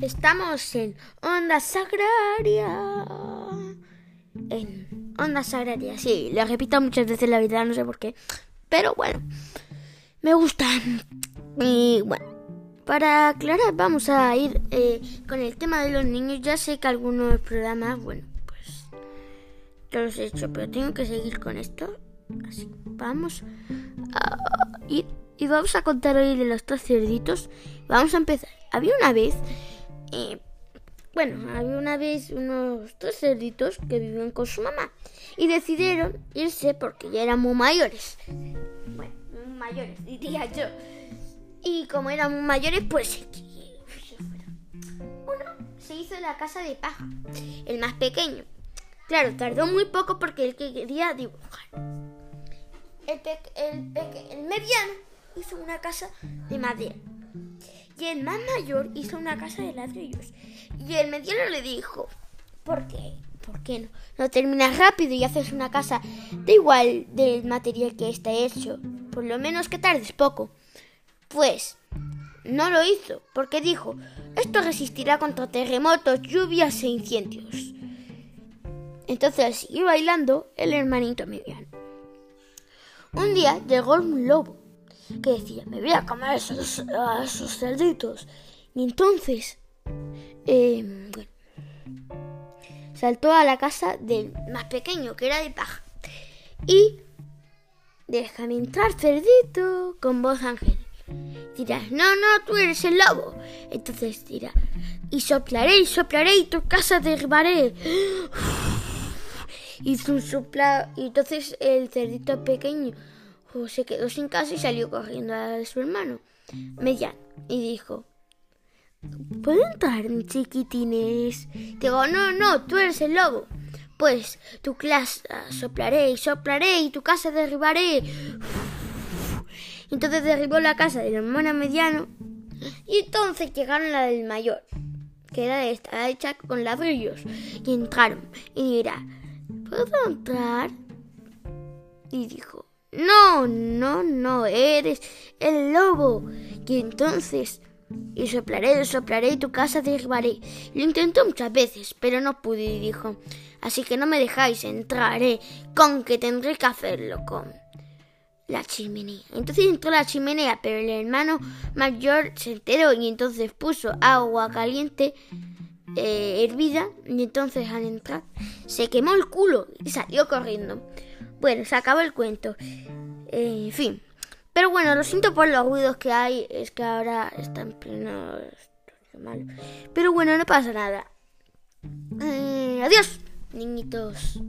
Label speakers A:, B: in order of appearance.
A: Estamos en Onda Sagraria. En Onda Sagraria, sí, lo repito muchas veces la vida, no sé por qué. Pero bueno, me gustan. Y bueno, para aclarar, vamos a ir eh, con el tema de los niños. Ya sé que algunos programas, bueno, pues ya los he hecho, pero tengo que seguir con esto. Así, vamos a ir y vamos a contar hoy de los tres cerditos. Vamos a empezar. Había una vez, eh, bueno, había una vez unos tres cerditos que vivían con su mamá y decidieron irse porque ya eran muy mayores. Bueno, muy mayores, diría yo. Y como eran mayores, pues se. Uno se hizo la casa de paja, el más pequeño. Claro, tardó muy poco porque él quería dibujar. El, el, el mediano hizo una casa de madera. Y el más mayor hizo una casa de ladrillos. Y el mediano le dijo, ¿por qué? ¿Por qué no? No terminas rápido y haces una casa de igual del material que está hecho. Por lo menos que tardes poco. Pues no lo hizo, porque dijo, esto resistirá contra terremotos, lluvias e incendios. Entonces siguió bailando el hermanito mediano. Un día llegó un lobo que decía, me voy a comer a esos, esos cerditos. Y entonces, eh, bueno, saltó a la casa del más pequeño, que era de paja. Y déjame entrar, cerdito, con voz ángel. Dirás, no, no, tú eres el lobo. Entonces dirá, y soplaré, y soplaré, y tu casa derribaré. Un sopla, y entonces el cerdito pequeño se quedó sin casa y salió corriendo a su hermano mediano y dijo, ¿Puedo entrar, chiquitines? Digo, no, no, tú eres el lobo. Pues tu clase soplaré y soplaré y tu casa derribaré. Entonces derribó la casa del hermano mediano y entonces llegaron la del mayor, que era esta, hecha con ladrillos. Y entraron y dirá, ¿puedo entrar? Y dijo, no, no, no, eres el lobo. Y entonces, y soplaré, soplaré y tu casa derribaré. Lo intentó muchas veces, pero no pude y dijo, así que no me dejáis, entraré, con que tendré que hacerlo con la chimenea. Entonces entró la chimenea, pero el hermano mayor se enteró y entonces puso agua caliente eh, hervida y entonces al entrar se quemó el culo y salió corriendo. Bueno, se acabó el cuento. Eh, en fin. Pero bueno, lo siento por los ruidos que hay. Es que ahora está en pleno... Pero bueno, no pasa nada. Eh, adiós, niñitos.